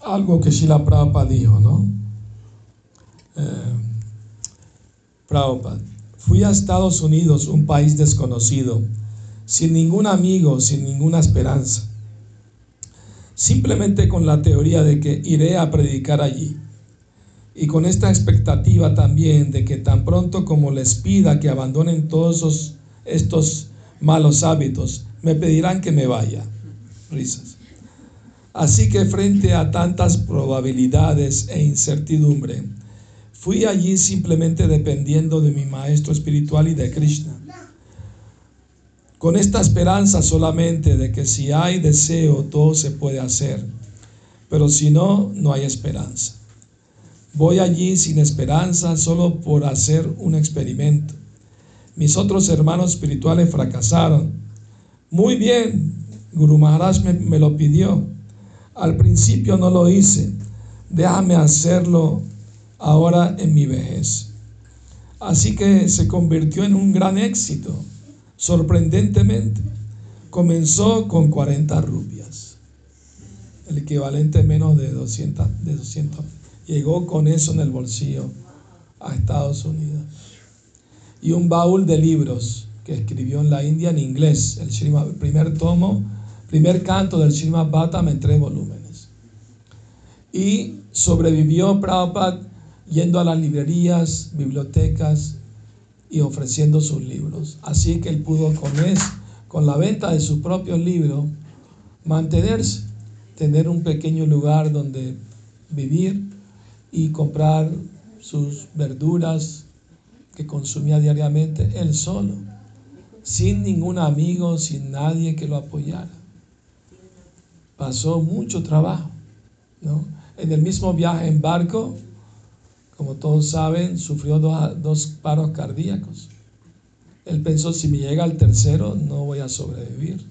algo que Shila Prabhupada dijo, ¿no? Eh, Prabhupada, fui a Estados Unidos, un país desconocido, sin ningún amigo, sin ninguna esperanza, simplemente con la teoría de que iré a predicar allí y con esta expectativa también de que tan pronto como les pida que abandonen todos estos malos hábitos, me pedirán que me vaya. Risas. Así que frente a tantas probabilidades e incertidumbre, fui allí simplemente dependiendo de mi maestro espiritual y de Krishna. Con esta esperanza solamente de que si hay deseo, todo se puede hacer, pero si no, no hay esperanza. Voy allí sin esperanza solo por hacer un experimento. Mis otros hermanos espirituales fracasaron. Muy bien, Guru Maharaj me, lo pidió. Al principio no lo hice. Déjame hacerlo ahora en mi vejez. Así que se convirtió en un gran éxito, sorprendentemente. Comenzó con 40 rupias, el equivalente menos de 200, de 200 llegó con eso en el bolsillo a Estados Unidos. Y un baúl de libros que escribió en la India en inglés, el, primer tomo, primer canto del Srimad Bhattam en tres volúmenes. Y sobrevivió Prabhupada yendo a las librerías, bibliotecas y ofreciendo sus libros. Así que él pudo con, eso, con la venta de su propio libro mantenerse, tener un pequeño lugar donde vivir y comprar sus verduras que consumía diariamente él solo, sin ningún amigo, sin nadie que lo apoyara. Pasó mucho trabajo. ¿no? En el mismo viaje en barco, como todos saben, sufrió dos, paros cardíacos. Él pensó, si me llega el tercero, no voy a sobrevivir.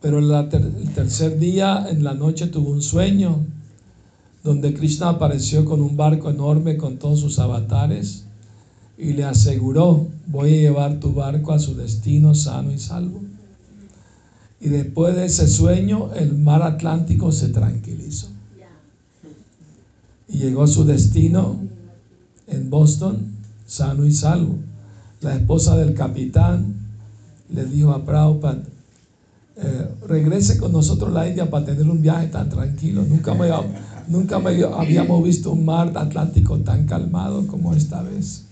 Pero el tercer día, en la noche, tuvo un sueño donde Krishna apareció con un barco enorme con todos sus avatares y le aseguró, voy a llevar tu barco a su destino sano y salvo. Y después de ese sueño, el mar Atlántico se tranquilizó. Y llegó a su destino en Boston, sano y salvo. La esposa del capitán le dijo a Prabhupada, eh, regrese con nosotros a la India para tener un viaje tan tranquilo. Nunca me, nunca habíamos visto un mar Atlántico tan calmado como esta vez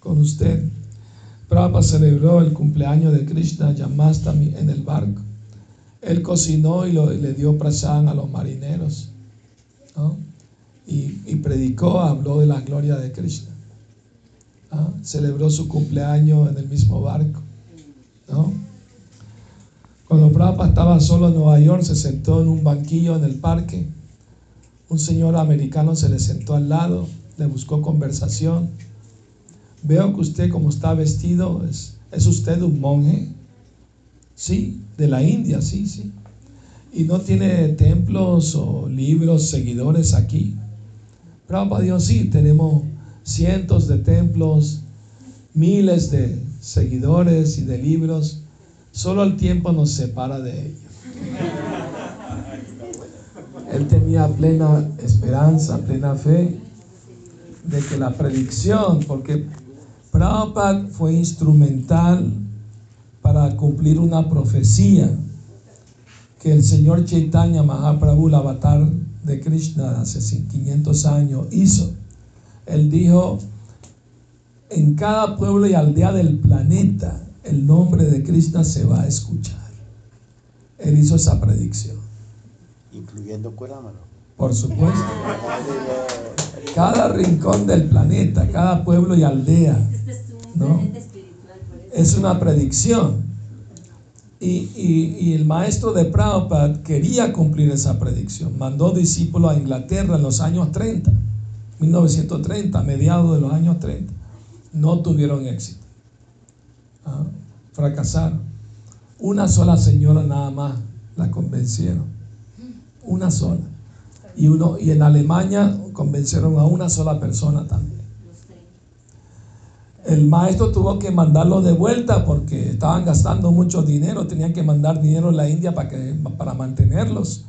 con usted. Prabhupada celebró el cumpleaños de Krishna Yamastami en el barco. Él cocinó y, le dio prasad a los marineros. Y, predicó, habló de la gloria de Krishna. Celebró su cumpleaños en el mismo barco. Cuando Prabhupada estaba solo en Nueva York, se sentó en un banquillo en el parque. Un señor americano se le sentó al lado, le buscó conversación. Veo que usted como está vestido, ¿es, ¿es usted un monje? Sí, de la India, sí, sí. Y no tiene templos o libros, seguidores aquí. Prabhupada dijo, sí, tenemos cientos de templos, miles de seguidores y de libros Solo el tiempo nos separa de ellos. Él tenía plena esperanza, plena fe de que la predicción, porque Prabhupada fue instrumental para cumplir una profecía que el señor Chaitanya Mahaprabhu, el avatar de Krishna hace 500 años, hizo. Él dijo, en cada pueblo y aldea del planeta el nombre de Krishna se va a escuchar. Él hizo esa predicción. Incluyendo Cuerámano. Por supuesto. Cada rincón del planeta, cada pueblo y aldea. ¿no? Es una predicción. Y, el maestro de Prabhupada quería cumplir esa predicción. Mandó discípulos a Inglaterra en los años 30, 1930, mediados de los años 30. No tuvieron éxito. ¿Ah? fracasaron. Una sola señora nada más la convencieron. Una sola. Y, uno, y en Alemania convencieron a una sola persona también. el maestro tuvo que mandarlo de vuelta porque estaban gastando mucho dinero, tenían que mandar dinero a la India para, para mantenerlos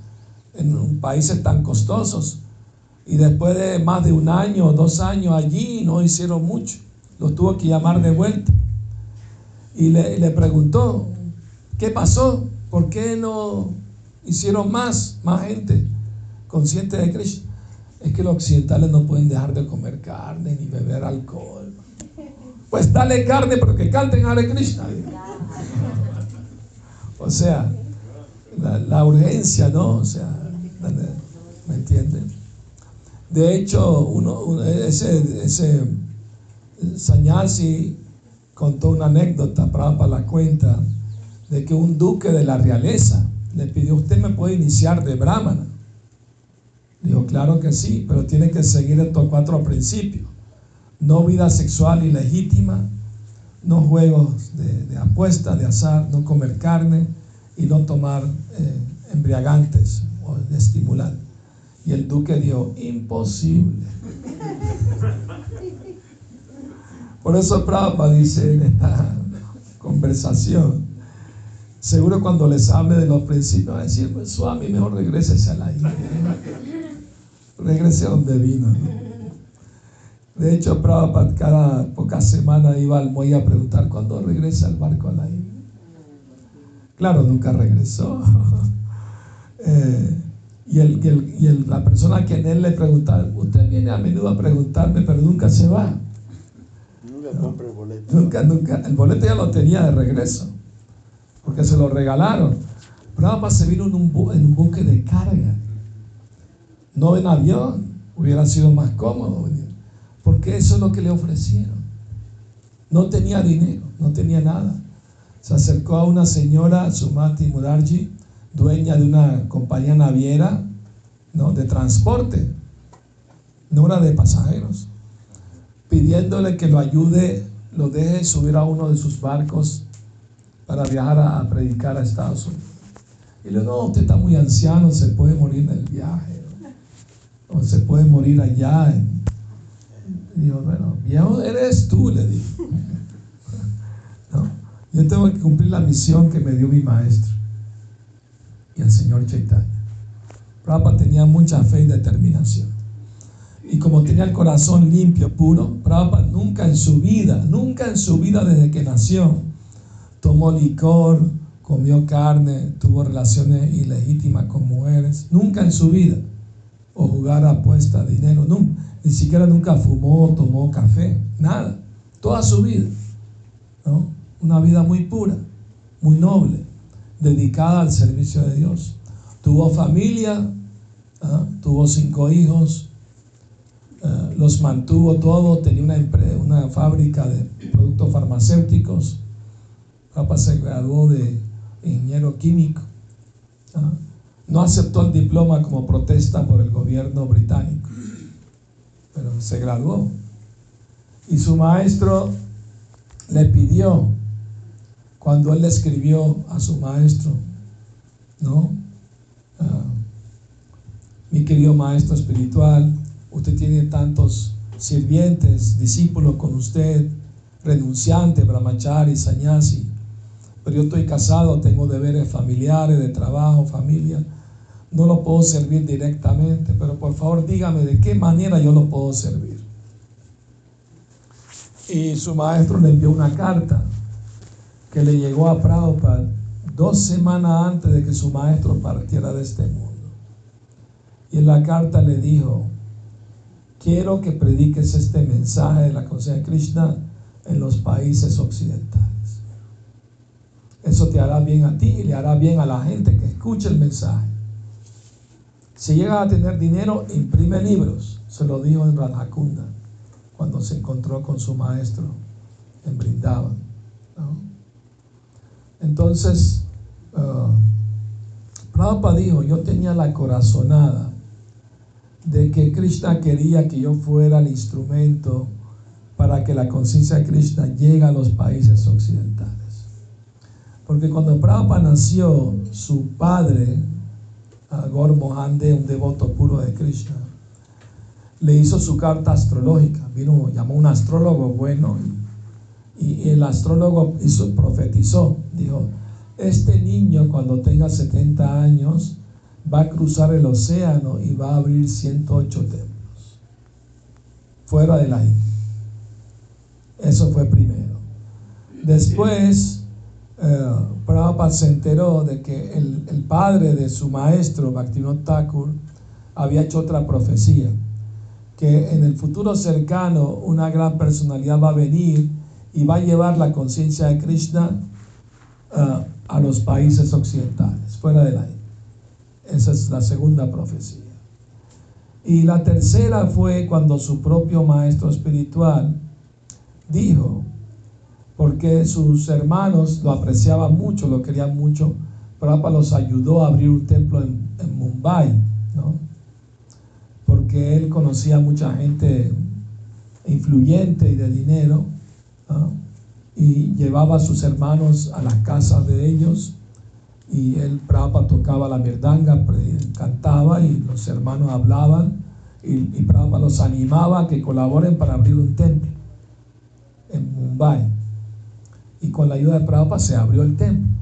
en países tan costosos. Y después de más de un año o dos años allí no hicieron mucho. Los tuvo que llamar de vuelta. Y le, le preguntó, ¿qué pasó? ¿Por qué no hicieron más, más gente consciente de Cristo? Es que los occidentales no pueden dejar de comer carne ni beber alcohol. Pues dale carne pero que canten Hare Krishna. O sea, la, urgencia, ¿no? O sea, ¿me entienden? De hecho, uno, ese, ese Sanyasi contó una anécdota para, la cuenta de que un duque de la realeza le pidió, usted me puede iniciar de brahmana. Dijo, claro que sí, pero tiene que seguir estos cuatro principios. No vida sexual ilegítima, no juegos de, apuesta, de azar, no comer carne y no tomar eh, embriagantes o estimulantes. Y el duque dijo, imposible. Por eso Prabhupada dice en esta conversación, seguro cuando les hable de los principios, va a decir, pues mejor regrese a la India. Regrese a donde vino. De hecho, Prabhupada cada pocas semanas iba al muelle a preguntar, ¿cuándo regresa el barco a la India? Claro, nunca regresó. eh, y, el, y, la persona a quien él le preguntaba, usted viene a menudo a preguntarme, pero nunca se va. Nunca compra el boleto. Nunca, nunca. El boleto ya lo tenía de regreso, porque se lo regalaron. Prabhupada se vino en un, en un buque de carga, no en avión. Hubiera sido más cómodo venir, porque eso es lo que le ofrecieron. No tenía dinero, no tenía nada. Se acercó a una señora, Sumati Murarji, dueña de una compañía naviera ¿no? de transporte, no era de pasajeros, pidiéndole que lo ayude, lo deje subir a uno de sus barcos para viajar a, predicar a Estados Unidos. Y le dijo, no, usted está muy anciano, se puede morir en el viaje, o se puede morir allá. Y dijo, bueno, viejo eres tú, le dijo. ¿No? Yo tengo que cumplir la misión que me dio mi maestro y el Señor Chaitanya. Prabhupada tenía mucha fe y determinación. Y como tenía el corazón limpio, puro, Prabhupada nunca en su vida, nunca en su vida desde que nació, tomó licor, comió carne, tuvo relaciones ilegítimas con mujeres, nunca en su vida, o jugar apuesta, dinero, nunca, ni siquiera nunca fumó, tomó café, nada, toda su vida, ¿no? Una vida muy pura, muy noble dedicada al servicio de Dios. Tuvo familia, ¿ah? tuvo cinco hijos, ¿ah? los mantuvo todos, tenía una, una fábrica de productos farmacéuticos. Papá se graduó de ingeniero químico. ¿ah? No aceptó el diploma como protesta por el gobierno británico, pero se graduó. Y su maestro le pidió cuando él le escribió a su maestro, ¿no? Ah, mi querido maestro espiritual, usted tiene tantos sirvientes, discípulos con usted, renunciante, brahmachari, sanyasi, pero yo estoy casado, tengo deberes familiares, de trabajo, familia, no lo puedo servir directamente, pero por favor dígame de qué manera yo lo puedo servir. Y su maestro le envió una carta que le llegó a Prabhupada dos semanas antes de que su maestro partiera de este mundo. Y en la carta le dijo, quiero que prediques este mensaje de la conciencia de Krishna en los países occidentales. Eso te hará bien a ti y le hará bien a la gente que escuche el mensaje. Si llegas a tener dinero, imprime libros. Se lo dijo en Radhakunda cuando se encontró con su maestro en Brindavan. Entonces, uh, Prabhupada dijo, yo tenía la corazonada de que Krishna quería que yo fuera el instrumento para que la conciencia de Krishna llegue a los países occidentales. Porque cuando Prabhupada nació, su padre, Gor Mohande, un devoto puro de Krishna, le hizo su carta astrológica. Vino, llamó un astrólogo bueno Y el astrólogo hizo, profetizó, dijo, este niño cuando tenga 70 años va a cruzar el océano y va a abrir 108 templos fuera de la India. Eso fue primero. Después, eh, Prabhupada se enteró de que el, el, padre de su maestro, Bhaktivinoda Thakur, había hecho otra profecía, que en el futuro cercano una gran personalidad va a venir y va a llevar la conciencia de Krishna uh, a los países occidentales, fuera de la India. Esa es la segunda profecía. Y la tercera fue cuando su propio maestro espiritual dijo, porque sus hermanos lo apreciaban mucho, lo querían mucho, Prabhupada los ayudó a abrir un templo en, Mumbai, ¿no? porque él conocía a mucha gente influyente y de dinero, y llevaba a sus hermanos a las casas de ellos y el Prabhupada tocaba la mirdanga, cantaba y los hermanos hablaban y, y Prabhupada los animaba a que colaboren para abrir un templo en Mumbai. Y con la ayuda de Prabhupada se abrió el templo.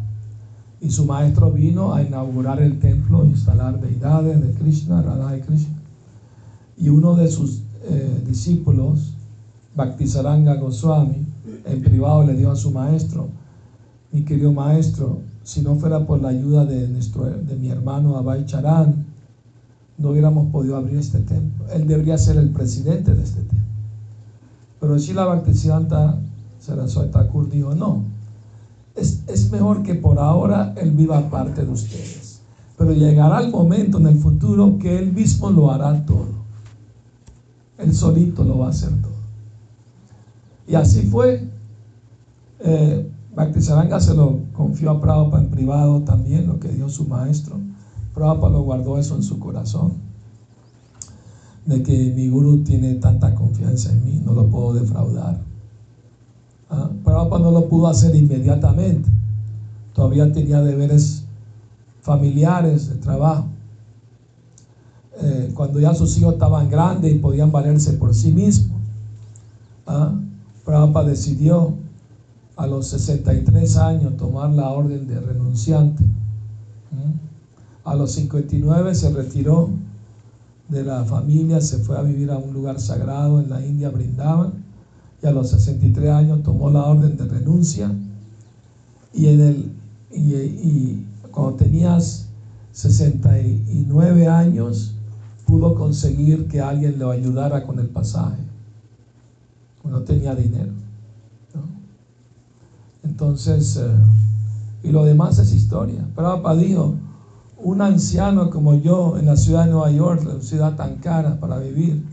Y su maestro vino a inaugurar el templo, instalar deidades de Krishna, Radha y Krishna. Y uno de sus eh, discípulos, Bhaktisaranga Goswami, en privado le dijo a su maestro, mi querido maestro, si no fuera por la ayuda de, nuestro, de mi hermano Abay Charan, no hubiéramos podido abrir este templo. Él debería ser el presidente de este templo. Pero la Bhaktisiddhanta Saraswati Thakur dijo, no, es, es mejor que por ahora él viva parte de ustedes. Pero llegará el momento en el futuro que él mismo lo hará todo. Él solito lo va a hacer todo. Y así fue. Eh, Bhaktisaranga se lo confió a Prabhupada en privado también, lo que dio su maestro. Prabhupada lo guardó eso en su corazón. De que mi guru tiene tanta confianza en mí, no lo puedo defraudar. ¿Ah? Prabhupada no lo pudo hacer inmediatamente. Todavía tenía deberes familiares, de trabajo. Eh, cuando ya sus hijos estaban grandes y podían valerse por sí mismos, ¿ah? Prabhupada decidió a los 63 años tomar la orden de renunciante. A los 59 se retiró de la familia, se fue a vivir a un lugar sagrado en la India, Brindaban, y a los 63 años tomó la orden de renuncia. Y, en el, y, y cuando tenías 69 años, pudo conseguir que alguien lo ayudara con el pasaje. No tenía dinero. Entonces, eh, y lo demás es historia. Prabhupada dijo, un anciano como yo en la ciudad de Nueva York, la ciudad tan cara para vivir,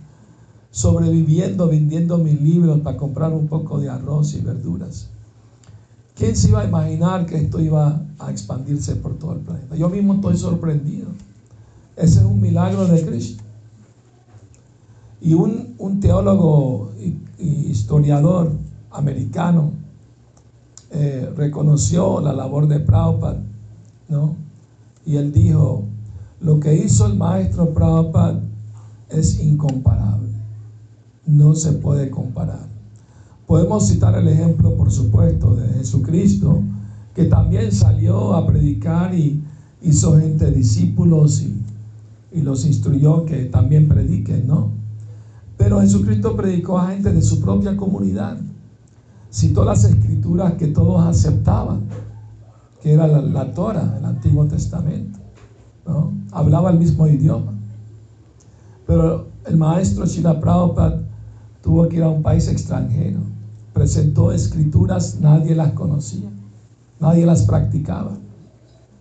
sobreviviendo, vendiendo mis libros para comprar un poco de arroz y verduras. ¿Quién se iba a imaginar que esto iba a expandirse por todo el planeta? Yo mismo estoy sorprendido. Ese es un milagro de Cristo. Y un, un teólogo y, historiador americano eh, reconoció la labor de Prabhupada, ¿no? Y él dijo, lo que hizo el maestro Prabhupada es incomparable, no se puede comparar. Podemos citar el ejemplo, por supuesto, de Jesucristo, que también salió a predicar y hizo gente discípulos y, y los instruyó que también prediquen, ¿no? Pero Jesucristo predicó a gente de su propia comunidad citó las escrituras que todos aceptaban, que era la, Torah, el Antiguo Testamento. ¿no? Hablaba el mismo idioma. Pero el maestro Shila Prabhupada tuvo que ir a un país extranjero. Presentó escrituras, nadie las conocía, nadie las practicaba.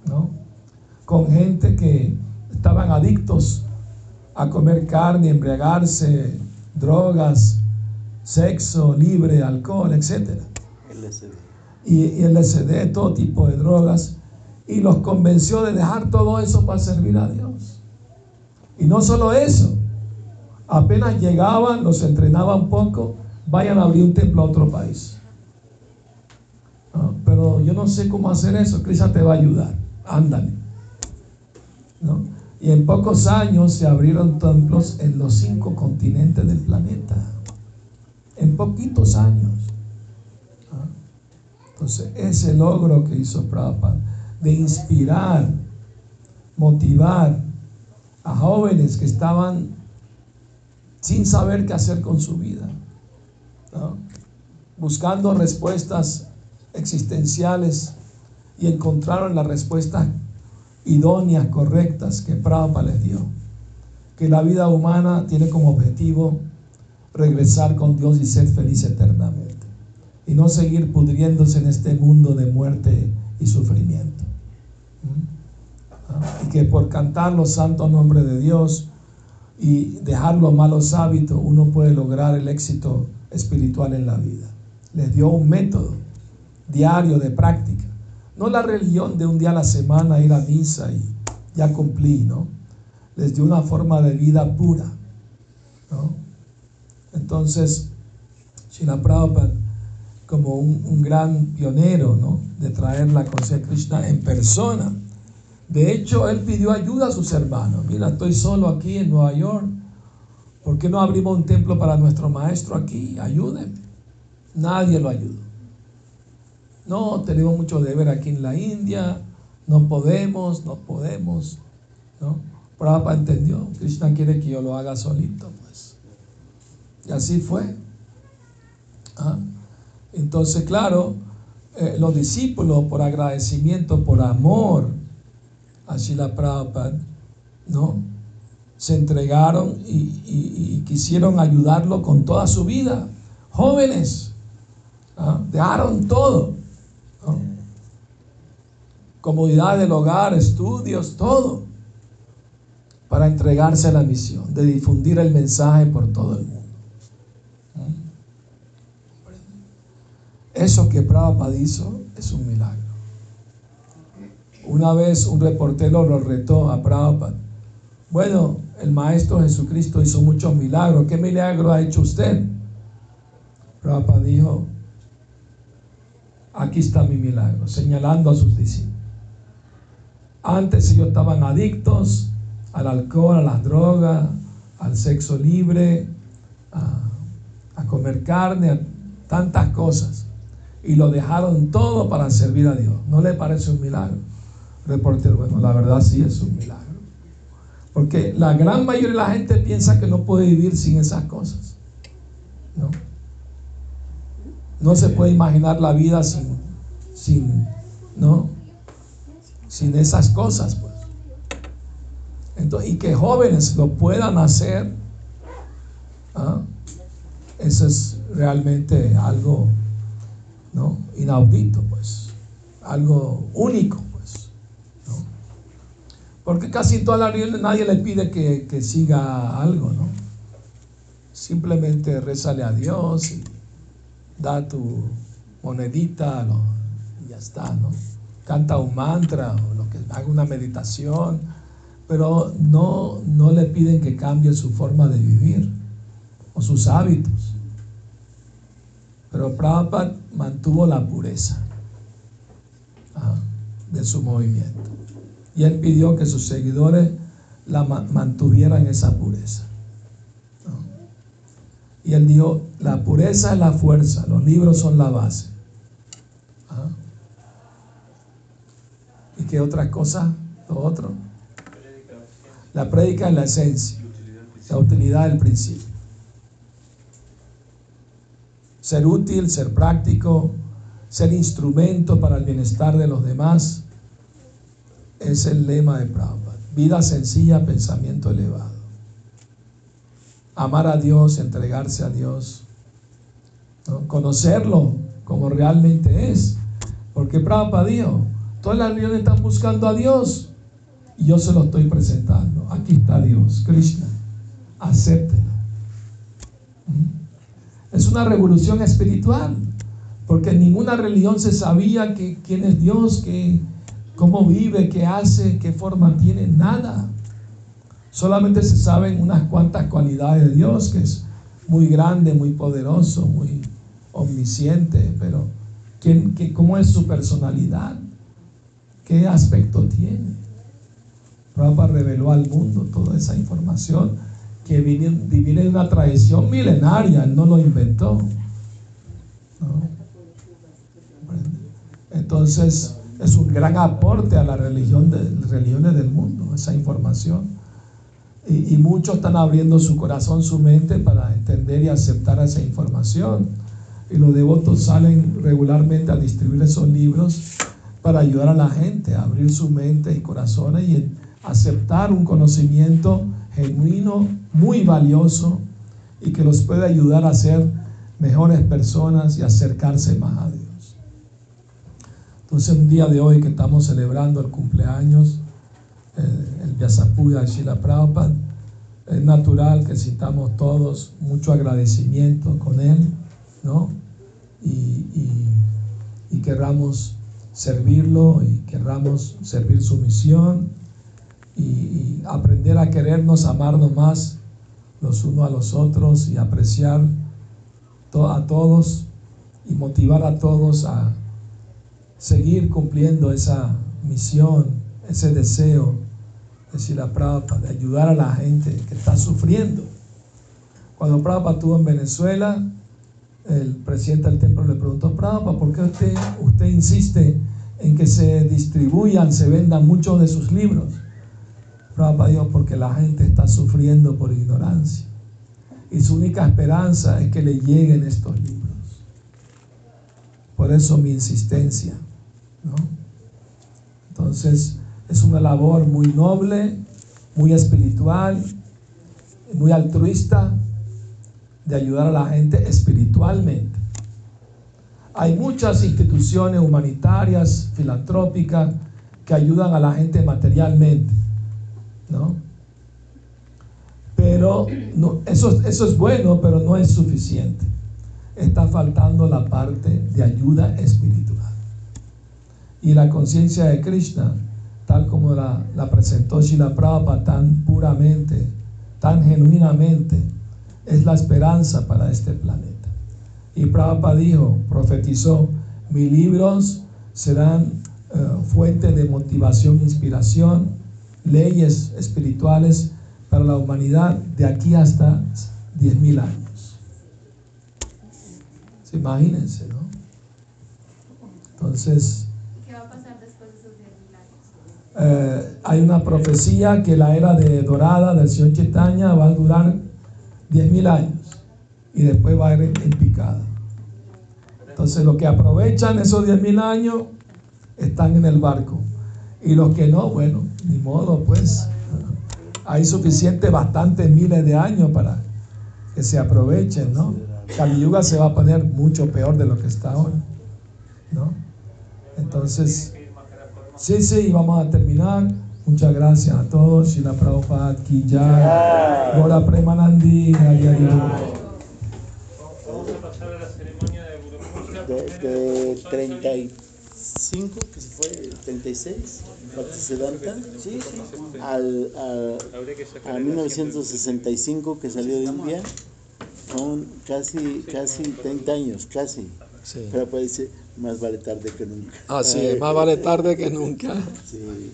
¿no? Con gente que estaban adictos a comer carne, embriagarse, drogas, sexo libre, alcohol, etc. Y, el LSD, todo tipo de drogas, y los convenció de dejar todo eso para servir a Dios. Y no solo eso, apenas llegaban, los entrenaban poco, vayan a abrir un templo a otro país. Ah, pero yo no sé cómo hacer eso, Cristo te va a ayudar, ándale. Y en pocos años se abrieron templos en los cinco continentes del planeta en poquitos años. ¿ah? Entonces, ese logro que hizo Prabhupada de inspirar, motivar a jóvenes que estaban sin saber qué hacer con su vida, buscando respuestas existenciales y encontraron las respuestas idóneas, correctas que Prabhupada les dio. Que la vida humana tiene como objetivo regresar con Dios y ser feliz eternamente. Y no seguir pudriéndose en este mundo de muerte y sufrimiento. ¿Ah? Y que por cantar los santos nombres de Dios y dejar los malos hábitos, uno puede lograr el éxito espiritual en la vida. Les dio un método diario de práctica. No la religión de un día a la semana ir a misa y ya cumplí, ¿no? Les dio una forma de vida pura, ¿no? Entonces, Srila Prabhupada, como un, gran pionero, ¿no? De traer la conciencia de Krishna en persona. De hecho, él pidió ayuda a sus hermanos. Mira, estoy solo aquí en Nueva York. ¿Por qué no abrimos un templo para nuestro maestro aquí? Ayúdenme. Nadie lo ayudó. No, tenemos mucho deber aquí en la India, no podemos, no podemos. ¿no? Prabhupada entendió, Krishna quiere que yo lo haga solito, pues. Y así fue. ¿Ah? Entonces, claro, eh, los discípulos, por agradecimiento, por amor a Shila Prabhupada, ¿no? Se entregaron y, quisieron ayudarlo con toda su vida. Jóvenes, ¿ah? dejaron todo comodidad del hogar, estudios, todo, para entregarse a la misión de difundir el mensaje por todo el mundo. Eso que Prabhupada hizo es un milagro. Una vez un reportero lo retó a Prabhupada. Bueno, el Maestro Jesucristo hizo muchos milagros. ¿Qué milagro ha hecho usted? Prabhupada dijo, aquí está mi milagro, señalando a sus discípulos. Antes ellos estaban adictos al alcohol, a las drogas, al sexo libre, a, comer carne, a tantas cosas. Y lo dejaron todo para servir a Dios. ¿No le parece un milagro? Reportero, bueno, la verdad sí es un milagro. Porque la gran mayoría de la gente piensa que no puede vivir sin esas cosas. No, no se puede imaginar la vida sin, sin, ¿no? sin esas cosas. Pues. Entonces, y que jóvenes lo puedan hacer, ¿ah? eso es realmente algo ¿no? inaudito, pues, algo único. Porque casi toda la vida nadie le pide que, siga algo, ¿no? Simplemente rezale a Dios y da tu monedita y ya está, ¿no? canta un mantra o lo que haga una meditación, pero no, no le piden que cambie su forma de vivir o sus hábitos. Pero Prabhupada mantuvo la pureza ah, de su movimiento. Y él pidió que sus seguidores la mantuvieran esa pureza. Y él dijo, la pureza es la fuerza, los libros son la base. ¿Y qué otra cosa? Lo otro. La prédica es la esencia, la utilidad del principio. Ser útil, ser práctico, ser instrumento para el bienestar de los demás, es el lema de Prabhupada. Vida sencilla, pensamiento elevado. Amar a Dios, entregarse a Dios, conocerlo como realmente es. Porque Prabhupada dijo, Todas las religiones están buscando a Dios y yo se lo estoy presentando. Aquí está Dios, Krishna. Acéptelo. ¿Mm? Es una revolución espiritual, porque en ninguna religión se sabía que, quién es Dios, que, cómo vive, qué hace, qué forma tiene, nada. Solamente se saben unas cuantas cualidades de Dios, que es muy grande, muy poderoso, muy omnisciente, pero ¿quién, qué, ¿cómo es su personalidad? ¿Qué aspecto tiene? Prabhupada reveló al mundo toda esa información que viene, de una tradición milenaria, él no lo inventó. Entonces es un gran aporte a la religión de, religiones del mundo, esa información. Y, y muchos están abriendo su corazón, su mente para entender y aceptar esa información. Y los devotos salen regularmente a distribuir esos libros para ayudar a la gente a abrir su mente y corazones y aceptar un conocimiento genuino, muy valioso y que los puede ayudar a ser mejores personas y acercarse más a Dios. Entonces, un día de hoy que estamos celebrando el cumpleaños, eh, el Vyasapuya de Shila Prabhupada, es natural que sintamos todos mucho agradecimiento con él, ¿no? Y, y, querramos servirlo y querramos servir su misión y, y aprender a querernos, amarnos más los unos a los otros y apreciar a todos y motivar a todos a seguir cumpliendo esa misión, ese deseo de Sila Prabhupada, de ayudar a la gente que está sufriendo. Cuando Prabhupada estuvo en Venezuela, el presidente del templo le preguntó, Prabhupada, ¿por qué usted, usted insiste en que se distribuyan, se vendan muchos de sus libros? Prabhupada dijo, porque la gente está sufriendo por ignorancia. Y su única esperanza es que le lleguen estos libros. Por eso mi insistencia. ¿no? Entonces, es una labor muy noble, muy espiritual, muy altruista de ayudar a la gente espiritualmente. Hay muchas instituciones humanitarias, filantrópicas, que ayudan a la gente materialmente, ¿no? Pero eso, eso es bueno, pero no es suficiente. Está faltando la parte de ayuda espiritual. Y la conciencia de Krishna, tal como la, la presentó Shila Prabhupada tan puramente, tan genuinamente, es la esperanza para este planeta. Y Prabhupada dijo, profetizó, mis libros serán uh, fuente de motivación, inspiración, leyes espirituales para la humanidad de aquí hasta 10.000 años. ¿Se imagínense, ¿no? Entonces, ¿Qué va a pasar después de esos 10.000 años? eh, hay una profecía que la era de dorada del Señor Chaitanya va a durar 10.000 años y después va a ir en picada. Entonces, los que aprovechan esos 10.000 años están en el barco. Y los que no, bueno, ni modo, pues hay suficiente, bastantes miles de años para que se aprovechen, ¿no? Kali Yuga se va a poner mucho peor de lo que está ahora, ¿no? Entonces, sí, sí, vamos a terminar. Muchas gracias a todos. Shila Prabhupada Ki Jai. Gora Premanandi. Hari Hari Bol. Vamos a pasar a la ceremonia de. De, de 35, que se fue, 36, Bhaktisiddhanta, Sí, sí. al, a el 1965 que salió de India, son casi, casi 30 años, casi. Sí. Pero puede decir, más vale tarde que nunca. Así es, más vale tarde que nunca. Sí.